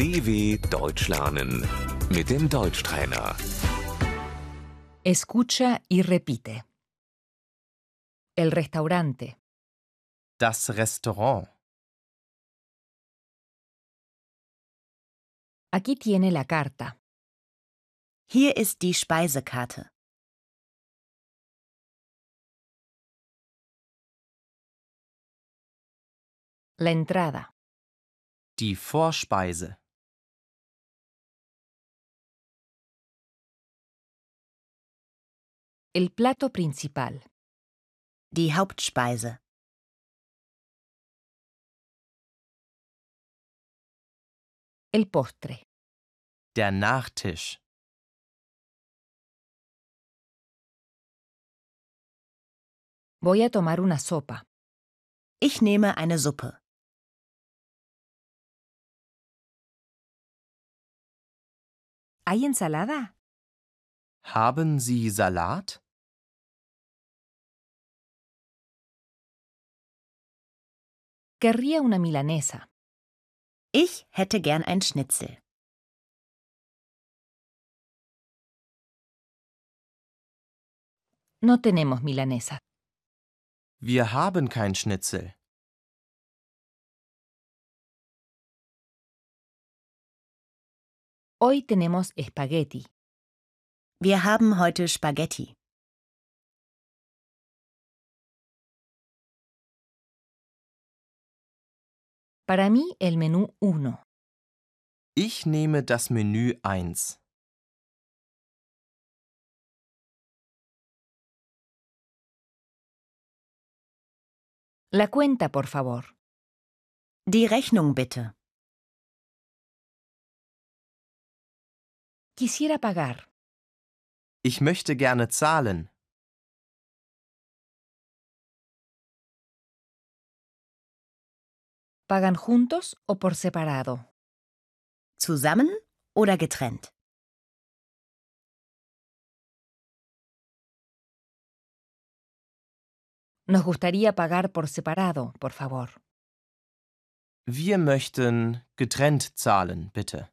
DW Deutsch lernen mit dem Deutschtrainer. Escucha y repite. El restaurante, Das Restaurant. aquí tiene la carta. Hier ist die Speisekarte. La entrada, Die Vorspeise. El plato principal, Die Hauptspeise. el postre, Der Nachtisch. voy a tomar una sopa. Ich nehme eine Suppe. ¿Hay ensalada? Haben Sie Salat? Querría una milanesa. Ich hätte gern ein Schnitzel. No tenemos milanesa. Wir haben kein Schnitzel. Hoy tenemos espagueti. Wir haben heute Spaghetti. Para mí, el menú 1. Ich nehme das Menü 1. La cuenta, por favor. Die Rechnung bitte. Quisiera pagar. Ich möchte gerne zahlen. ¿Pagan juntos o por separado? Zusammen oder getrennt? Nos gustaría pagar por separado, por favor. Wir möchten getrennt zahlen, bitte.